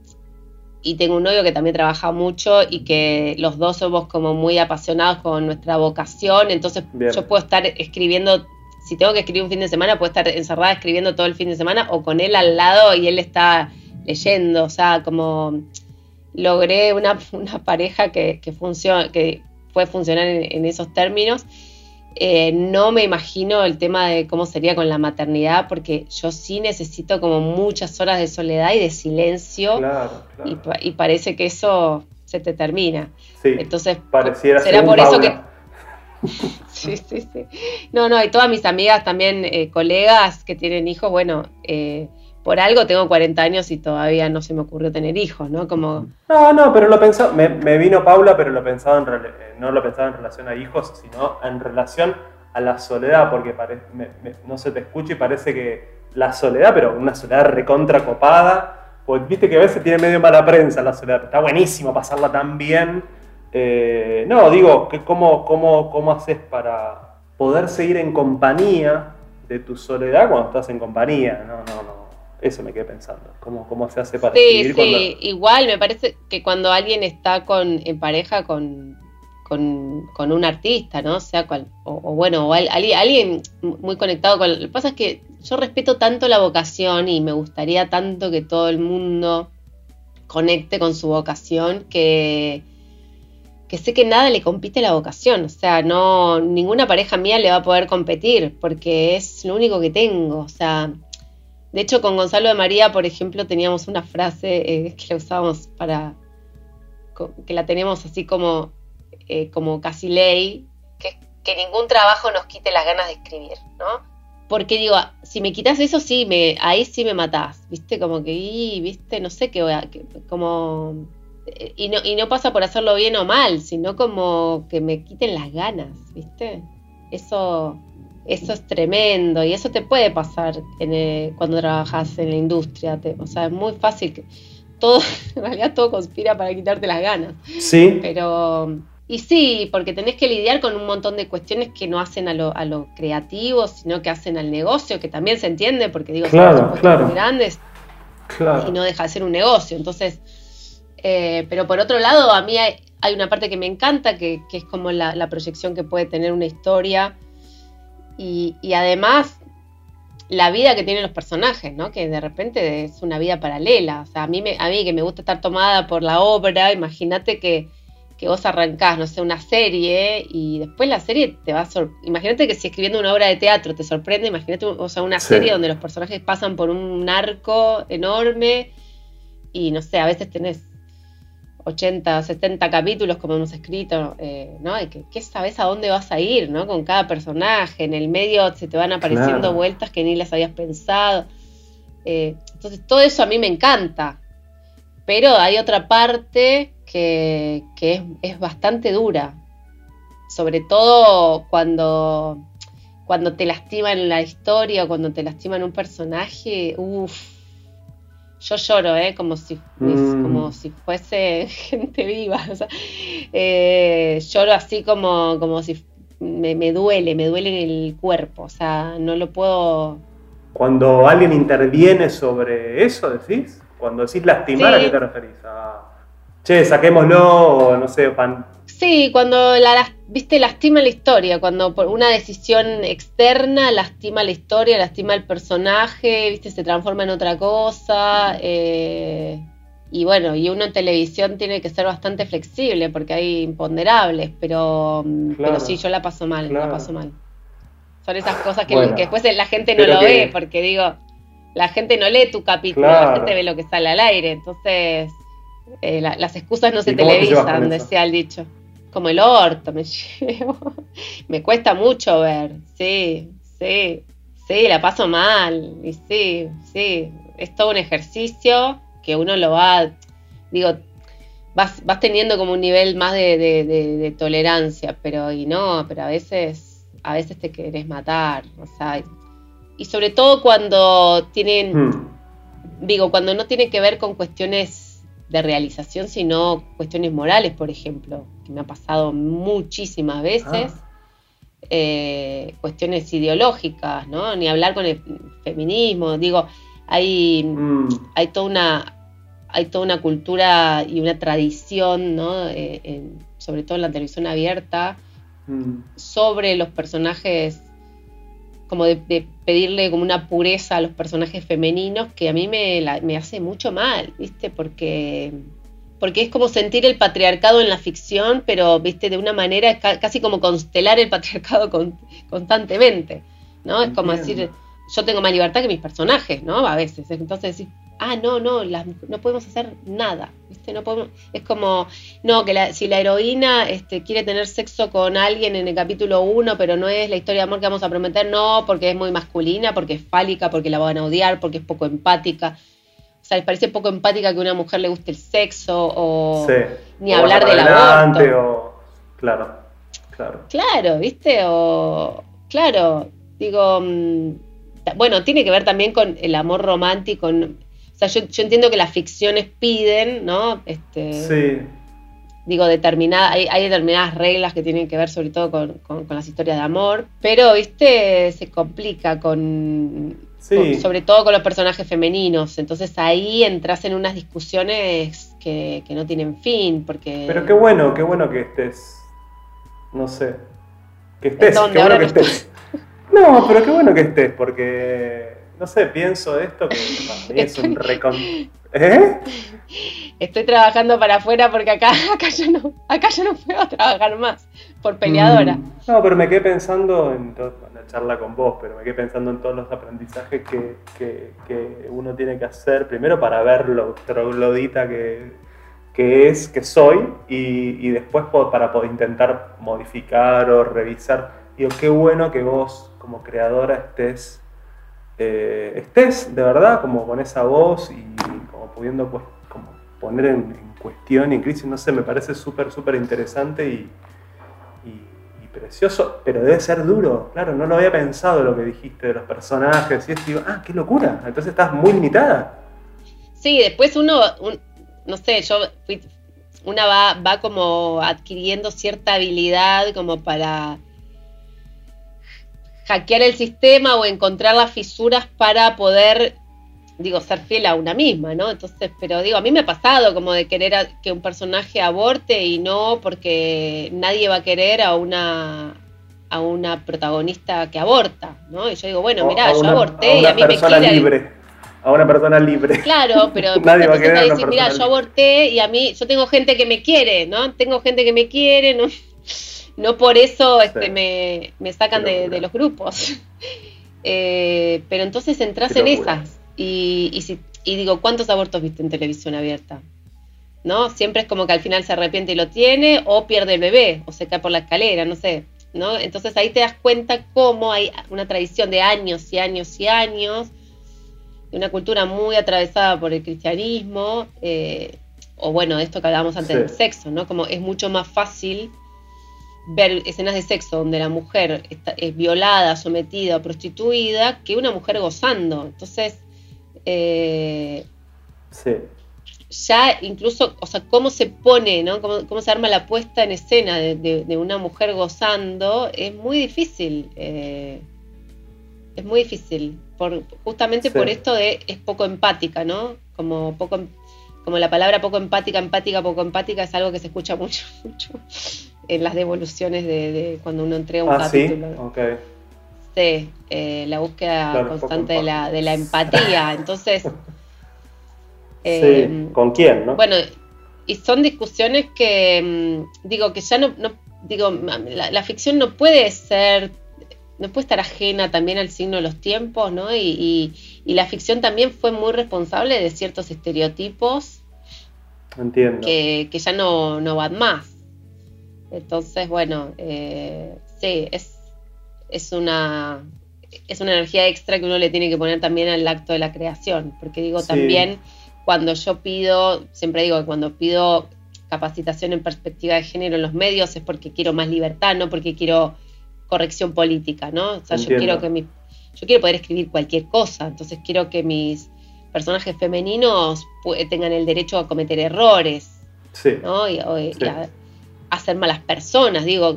y tengo un novio que también trabaja mucho y que los dos somos como muy apasionados con nuestra vocación, entonces
Bien.
yo puedo estar escribiendo, si tengo que escribir un fin de semana, puedo estar encerrada escribiendo todo el fin de semana o con él al lado y él está leyendo, o sea, como logré una, una pareja que, que, funciona, que puede funcionar en, en esos términos. Eh, no me imagino el tema de cómo sería con la maternidad, porque yo sí necesito como muchas horas de soledad y de silencio,
Claro, claro.
y, pa- y parece que eso se te termina.
sí,
Entonces,
pareciera
será por eso que... Sí, sí, sí. No, no, y todas mis amigas también, eh, colegas que tienen hijos, bueno, eh, por algo tengo 40 años y todavía no se me ocurrió tener hijos, ¿no? Como...
No, no, pero lo pensaba, me, vino Paula, pero lo pensaba en rela- eh, no lo pensaba en relación a hijos, sino en relación a la soledad, porque no se te escucha y parece que la soledad, pero una soledad recontra copada, pues viste que a veces tiene medio mala prensa la soledad, está buenísimo pasarla tan bien. Eh, no, digo, que cómo, cómo, ¿cómo haces para poder seguir en compañía de tu soledad cuando estás en compañía? No, no, no. Eso me quedé pensando. ¿Cómo, cómo se hace para
Sí,
escribir
sí,
cuando...
igual me parece que cuando alguien está con, en pareja con, con, con un artista, ¿no? Sea cual, o, o bueno, o al- alguien muy conectado con... Lo que pasa es que yo respeto tanto la vocación y me gustaría tanto que todo el mundo conecte con su vocación que, que sé que nada le compite la vocación. O sea, no, ninguna pareja mía le va a poder competir porque es lo único que tengo. O sea, de hecho, con Gonzalo de María, por ejemplo, teníamos una frase eh, que la usábamos para. que la teníamos así como, eh, como casi ley, que que ningún trabajo nos quite las ganas de escribir, ¿no? Porque digo, si me quitas eso, sí, me, ahí sí me matás, ¿viste? Como que, y, ¿viste? No sé qué voy a. como. eh, Y no, y no pasa por hacerlo bien o mal, sino como que me quiten las ganas, ¿viste? Eso, eso es tremendo y eso te puede pasar en, eh, cuando trabajas en la industria. te- o sea, es muy fácil que todo, en realidad todo conspira para quitarte las ganas.
Sí,
Pero, y sí, porque tenés que lidiar con un montón de cuestiones que no hacen a lo, a lo creativo, sino que hacen al negocio, que también se entiende, porque digo,
Claro,
son
claro.
muy grandes
claro.
y no deja de ser un negocio. Entonces, eh, pero por otro lado, a mí hay, hay una parte que me encanta, que, que es como la, la proyección que puede tener una historia. Y, y además, la vida que tienen los personajes, ¿no? Que de repente es una vida paralela. O sea, a mí, me, a mí que me gusta estar tomada por la obra, imagínate que, que vos arrancás, no sé, una serie y después la serie te va a sorprender. Imagínate que si escribiendo una obra de teatro te sorprende, imagínate o sea, una serie donde los personajes pasan por un arco enorme y no sé, a veces tenés 80, 70 capítulos como hemos escrito, eh, ¿no? ¿Qué, sabes a dónde vas a ir, ¿no? Con cada personaje, en el medio se te van apareciendo vueltas que ni las habías pensado. Eh, entonces todo eso a mí me encanta, pero hay otra parte que, es, bastante dura, sobre todo cuando, cuando te lastiman la historia o cuando te lastiman un personaje, uff yo lloro, ¿eh? como, si, mm. Como si fuese gente viva. Eh, lloro así como, como si me, duele, me duele en el cuerpo. O sea, no lo puedo.
Cuando alguien interviene sobre eso, decís. Cuando decís lastimar, ¿a qué te referís? A, che, saquémoslo, o no sé, pan,
Sí, cuando la, viste, lastima la historia, cuando por una decisión externa lastima la historia, lastima el personaje, viste, se transforma en otra cosa. Eh, y bueno, y uno en televisión tiene que ser bastante flexible porque hay imponderables, pero, mm, pero sí, yo la paso mal, la paso mal. Son esas cosas que, después la gente no lo ve, porque digo, la gente no lee tu capítulo, la gente ve lo que sale al aire, entonces eh, las excusas no se televisan, decía el dicho. Como el orto me llevo. me cuesta mucho ver, sí, sí, sí, la paso mal, y sí, sí, es todo un ejercicio que uno lo va, digo, vas, vas teniendo como un nivel más de, tolerancia, pero y no, pero a veces, a veces te querés matar, o sea, y sobre todo cuando tienen, hmm. digo, cuando no tiene que ver con cuestiones de realización, sino cuestiones morales, por ejemplo, que me ha pasado muchísimas veces. Ah. Eh, cuestiones ideológicas, ¿no? Ni hablar con el feminismo. Digo, hay, mm. hay toda una hay toda una cultura y una tradición, ¿no? Eh, sobre todo en la televisión abierta, mm. sobre los personajes como de, pedirle como una pureza a los personajes femeninos que a mí me, me hace mucho mal, ¿viste? Porque, porque es como sentir el patriarcado en la ficción, pero, ¿viste? De una manera casi como constelar el patriarcado constantemente, ¿no? Es como decir, yo tengo más libertad que mis personajes, ¿no? A veces. Entonces decir, ah, no, no, no podemos hacer nada, ¿viste? No podemos, es como, no, que si la heroína este, quiere tener sexo con alguien en el capítulo 1, pero no es la historia de amor que vamos a prometer, no, porque es muy masculina, porque es fálica, porque la van a odiar, porque es poco empática. O sea, les parece poco empática que a una mujer le guste el sexo o ni hablar del aborto. O...
Claro, claro.
Claro, ¿viste? O, claro, digo, mm, bueno, tiene que ver también con el amor romántico, o sea, yo, entiendo que las ficciones piden, ¿no? Este, sí. Digo, determinada, hay, determinadas reglas que tienen que ver sobre todo con, las historias de amor, pero, viste, se complica con, sobre todo con los personajes femeninos. Entonces ahí entras en unas discusiones que, no tienen fin, porque...
Pero qué bueno, qué bueno que estés, no sé, que estés, qué bueno que estés. No, pero qué bueno que estés, porque no sé, pienso esto que es un recon... ¿Eh?
Estoy trabajando para afuera porque acá, acá, yo no, acá yo no puedo trabajar más por peleadora. Mm.
No, pero me quedé pensando en la charla con vos, pero me quedé pensando en todos los aprendizajes que, que, uno tiene que hacer, primero para ver lo troglodita que, que es, que soy, y, y después para poder intentar modificar o revisar. Digo, qué bueno que vos como creadora estés eh, estés de verdad como con esa voz y como pudiendo pues, como poner en, cuestión y en crisis, no sé, me parece súper, súper interesante y, precioso, pero debe ser duro, claro, no lo había pensado lo que dijiste de los personajes y es, digo, ah, qué locura, entonces estás muy limitada.
Sí, después uno, no sé, yo una va, va como adquiriendo cierta habilidad como para hackear el sistema o encontrar las fisuras para poder, digo, ser fiel a una misma, ¿no? Entonces, pero digo, a mí me ha pasado como de querer que un personaje aborte y no porque nadie va a querer a una a una protagonista que aborta, ¿no? Y yo digo, bueno, mirá,
yo
aborté y a mí me quiere...
libre. A una persona libre.
Claro, pero
nadie va a querer
decir, mira, yo aborté y a mí, yo tengo gente que me quiere, ¿no? Tengo gente que me quiere, ¿no? No por eso este, me, me, sacan de, los grupos. Eh, pero entonces entras en esas. Y, y, si, y digo, ¿cuántos abortos viste en televisión abierta? ¿No? Siempre es como que al final se arrepiente y lo tiene, o pierde el bebé, o se cae por la escalera, no sé. ¿no? Entonces ahí te das cuenta cómo hay una tradición de años y años y años, de una cultura muy atravesada por el cristianismo, eh, o bueno, esto que hablábamos antes del sexo, ¿no? Como es mucho más fácil ver escenas de sexo donde la mujer está, es violada, sometida o prostituida que una mujer gozando. Entonces, eh, ya incluso, o sea, cómo se pone, ¿no? Cómo, se arma la puesta en escena de, una mujer gozando, es muy difícil. Eh, es muy difícil. Por, justamente por esto de es poco empática, ¿no? Como poco como la palabra poco empática, empática, poco empática es algo que se escucha mucho, mucho en las devoluciones de, cuando uno entrega un
ah, capítulo. ¿sí? Okay.
Sí, eh, la búsqueda constante de la, de la empatía. Entonces. sí,
eh, ¿con quién, no?
Bueno, y son discusiones que, mm, digo, que ya no. digo, la, ficción no puede ser. No puede estar ajena también al signo de los tiempos, ¿no? Y, y, la ficción también fue muy responsable de ciertos estereotipos.
Entiendo.
Que, que ya no, no van más. Entonces, bueno, eh, sí, es, es, una, es una energía extra que uno le tiene que poner también al acto de la creación, porque digo también, cuando yo pido, siempre digo que cuando pido capacitación en perspectiva de género en los medios es porque quiero más libertad, no porque quiero corrección política, ¿no? O sea, yo quiero que mi, yo quiero poder escribir cualquier cosa, entonces quiero que mis personajes femeninos tengan el derecho a cometer errores,
sí.
¿no? Y, hacer malas personas, digo,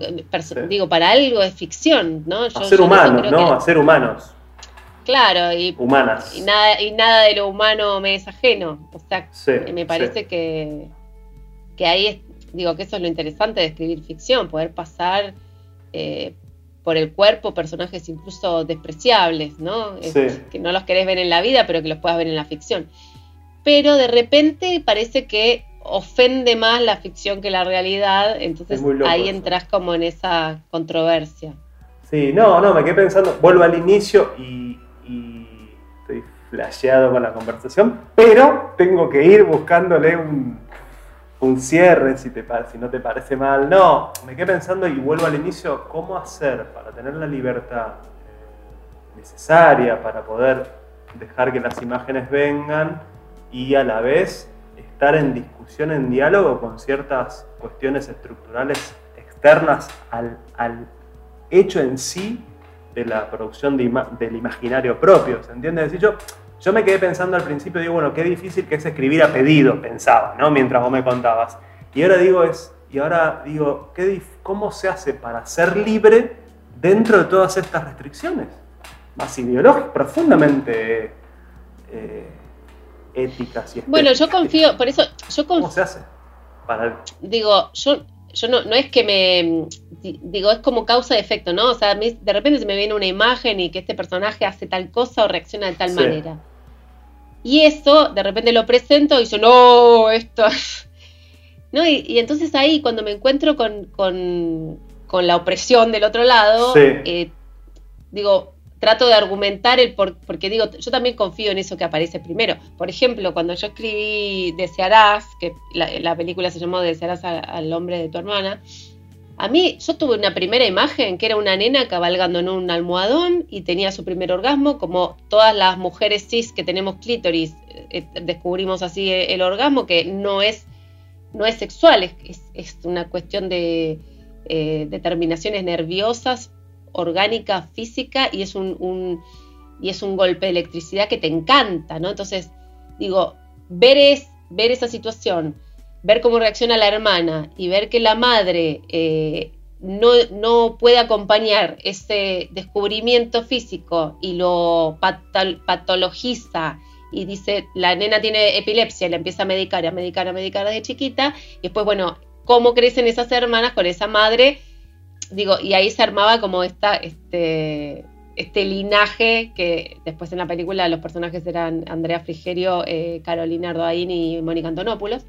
digo, para algo es ficción, ¿no?
hacer humanos, ¿no? Hacer humanos.
Claro, y,
Humanas.
Y nada, y nada de lo humano me es ajeno. O sea, me parece que, que ahí es, digo que eso es lo interesante de escribir ficción, poder pasar eh, por el cuerpo personajes incluso despreciables, ¿no? que no los querés ver en la vida, pero que los puedas ver en la ficción. Pero de repente parece que ofende más la ficción que la realidad, entonces ahí entras como en esa controversia.
Sí, no, no, me quedé pensando, vuelvo al inicio y, estoy flasheado con la conversación, pero tengo que ir buscándole un, un cierre, si, te, si no te parece mal. No, me quedé pensando y vuelvo al inicio, ¿cómo hacer para tener la libertad eh, necesaria para poder dejar que las imágenes vengan y a la vez estar en discusión, en diálogo con ciertas cuestiones estructurales externas al, hecho en sí de la producción del imaginario propio. ¿Se entiende? decir, yo, yo me quedé pensando al principio, digo, bueno, qué difícil que es escribir a pedido, pensaba, ¿no? Mientras vos me contabas. Y ahora digo, es, y ahora digo, ¿qué, ¿cómo se hace para ser libre dentro de todas estas restricciones? Más ideológicas, profundamente eh, éticas y
Bueno, yo confío, por eso yo
¿Cómo se hace?
Digo, yo, yo no, no es que me... Digo, es como causa de efecto, ¿no? O sea, de repente se me viene una imagen y que este personaje hace tal cosa o reacciona de tal manera. Y eso, de repente lo presento y yo, no, esto... ¿No? Y, entonces ahí, cuando me encuentro con, con, la opresión del otro lado, eh, digo, trato de argumentar el por, porque digo, yo también confío en eso que aparece primero. Por ejemplo, cuando yo escribí Desearás, que la, película se llamó Desearás al hombre de tu hermana, a mí yo tuve una primera imagen que era una nena cabalgando en un almohadón y tenía su primer orgasmo, como todas las mujeres cis que tenemos clítoris, eh, descubrimos así el orgasmo, que no es, no es sexual, es, una cuestión de eh, determinaciones nerviosas orgánica, física, y es un, y es un golpe de electricidad que te encanta, ¿no? Entonces, digo, ver, es, ver esa situación, ver cómo reacciona la hermana y ver que la madre eh, no, no, puede acompañar ese descubrimiento físico y lo patologiza y dice, la nena tiene epilepsia y la empieza a medicar, a medicar, a medicar desde chiquita, y después, bueno, cómo crecen esas hermanas con esa madre digo, y ahí se armaba como esta, este, este linaje que después en la película los personajes eran Andrea Frigerio, eh, Carolina Ardoain y Mónica Antonopoulos.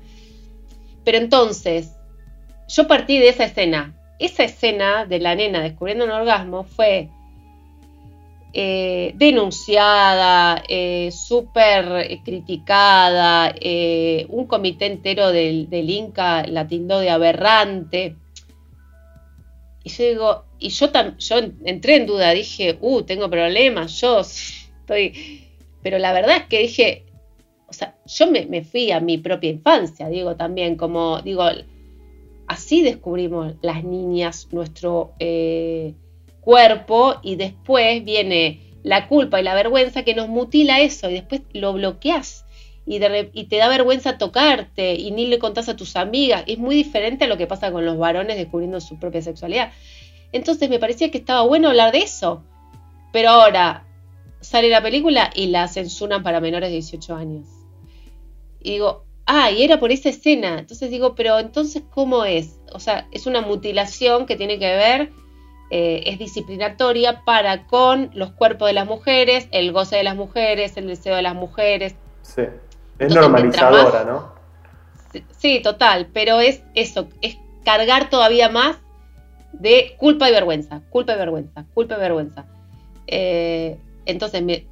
Pero entonces, yo partí de esa escena. Esa escena de la nena descubriendo un orgasmo fue eh, denunciada, eh, súper criticada, un comité entero del, del Inca la de aberrante. Y yo digo, y yo, yo entré en duda, dije, uh, tengo problemas, yo estoy... Pero la verdad es que dije, o sea, yo me, fui a mi propia infancia, digo también, como, digo, así descubrimos las niñas nuestro eh, cuerpo y después viene la culpa y la vergüenza que nos mutila eso y después lo bloqueas y, y, te da vergüenza tocarte y ni le contás a tus amigas. Es muy diferente a lo que pasa con los varones descubriendo su propia sexualidad. Entonces me parecía que estaba bueno hablar de eso. Pero ahora sale la película y la censuran para menores de 18 años. Y digo, ah, y era por esa escena. Entonces digo, pero entonces, ¿cómo es? O sea, es una mutilación que tiene que ver, eh, es disciplinatoria para con los cuerpos de las mujeres, el goce de las mujeres, el deseo de las mujeres.
Sí, es normalizadora, ¿no?
sí, total, pero es eso, es cargar todavía más de culpa y vergüenza, culpa y vergüenza, culpa y vergüenza. Eh, entonces, me,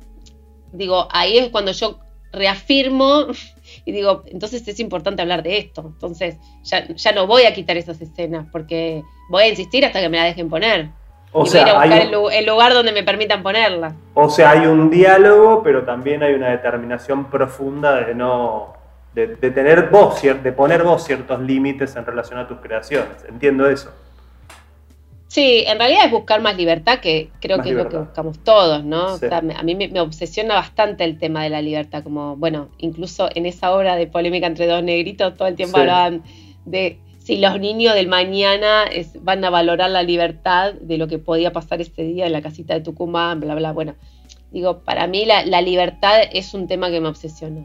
digo, ahí es cuando yo reafirmo y digo, entonces es importante hablar de esto. Entonces, ya, ya no voy a quitar esas escenas porque voy a insistir hasta que me la dejen poner. O y sea, voy a buscar el, lugar donde me permitan ponerla.
O sea, hay un diálogo, pero también hay una determinación profunda de no. de, de tener voz, de poner vos ciertos límites en relación a tus creaciones. Entiendo eso.
Sí, en realidad es buscar más libertad, que creo que es lo que buscamos todos, ¿no? a mí me, obsesiona bastante el tema de la libertad, como, bueno, incluso en esa obra de polémica entre dos negritos, todo el tiempo hablaban de si los niños del mañana van a valorar la libertad de lo que podía pasar ese día en la casita de Tucumán, bla, bla, bueno. Digo, para mí la, libertad es un tema que me obsesiona.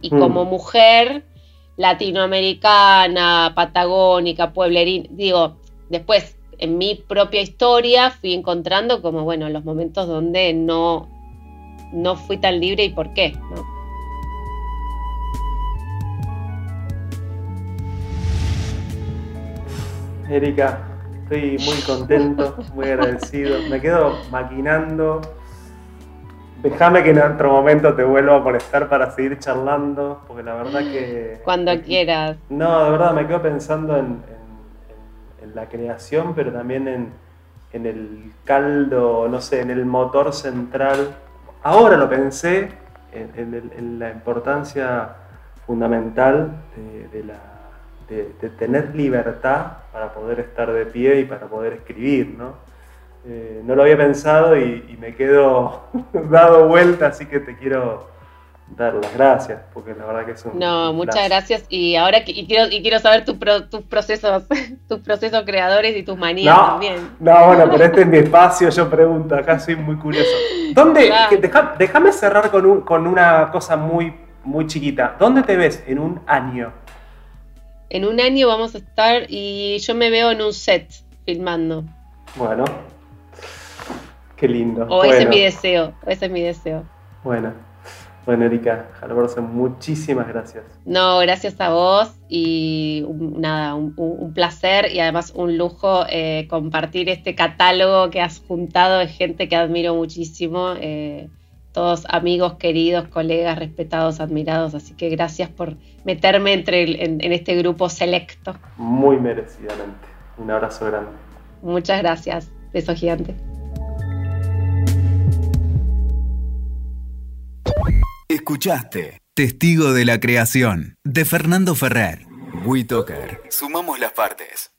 Y mm. como mujer latinoamericana, patagónica, pueblerina, digo, después en mi propia historia fui encontrando como, bueno, los momentos donde no, no fui tan libre y por qué,
Erika, estoy muy contento, muy agradecido. Me quedo maquinando. Déjame que en otro momento te vuelva a molestar para seguir charlando, porque la verdad que...
Cuando quieras.
No, de verdad me quedo pensando en en la creación, pero también en, el caldo, no sé, en el motor central. Ahora lo pensé en, la importancia fundamental de, tener libertad para poder estar de pie y para poder escribir, ¿no? Eh, no lo había pensado y, y me quedo dado vuelta, así que te quiero dar las gracias, porque la verdad que es un...
No, muchas gracias. Y ahora quiero, y quiero saber tus procesos, tus procesos creadores y tus manías también.
No, bueno, pero este es mi espacio, yo pregunto, acá soy muy curioso. ¿Dónde, déjame cerrar con, un, con una cosa muy, muy chiquita. ¿Dónde te ves en un año?
En un año vamos a estar y yo me veo en un set filmando.
Bueno, qué lindo.
O ese es mi deseo, ese es mi deseo.
Bueno, bueno, Erika muchísimas gracias.
No, gracias a vos y nada, un, placer y además un lujo eh, compartir este catálogo que has juntado de gente que admiro muchísimo. Eh, todos amigos, queridos, colegas, respetados, admirados. Así que gracias por meterme entre en, en este grupo selecto.
Muy merecidamente. Un abrazo grande.
Muchas gracias. Beso gigante.
Escuchaste Testigo de la Creación de Fernando Ferrer. WeToker. Sumamos las partes.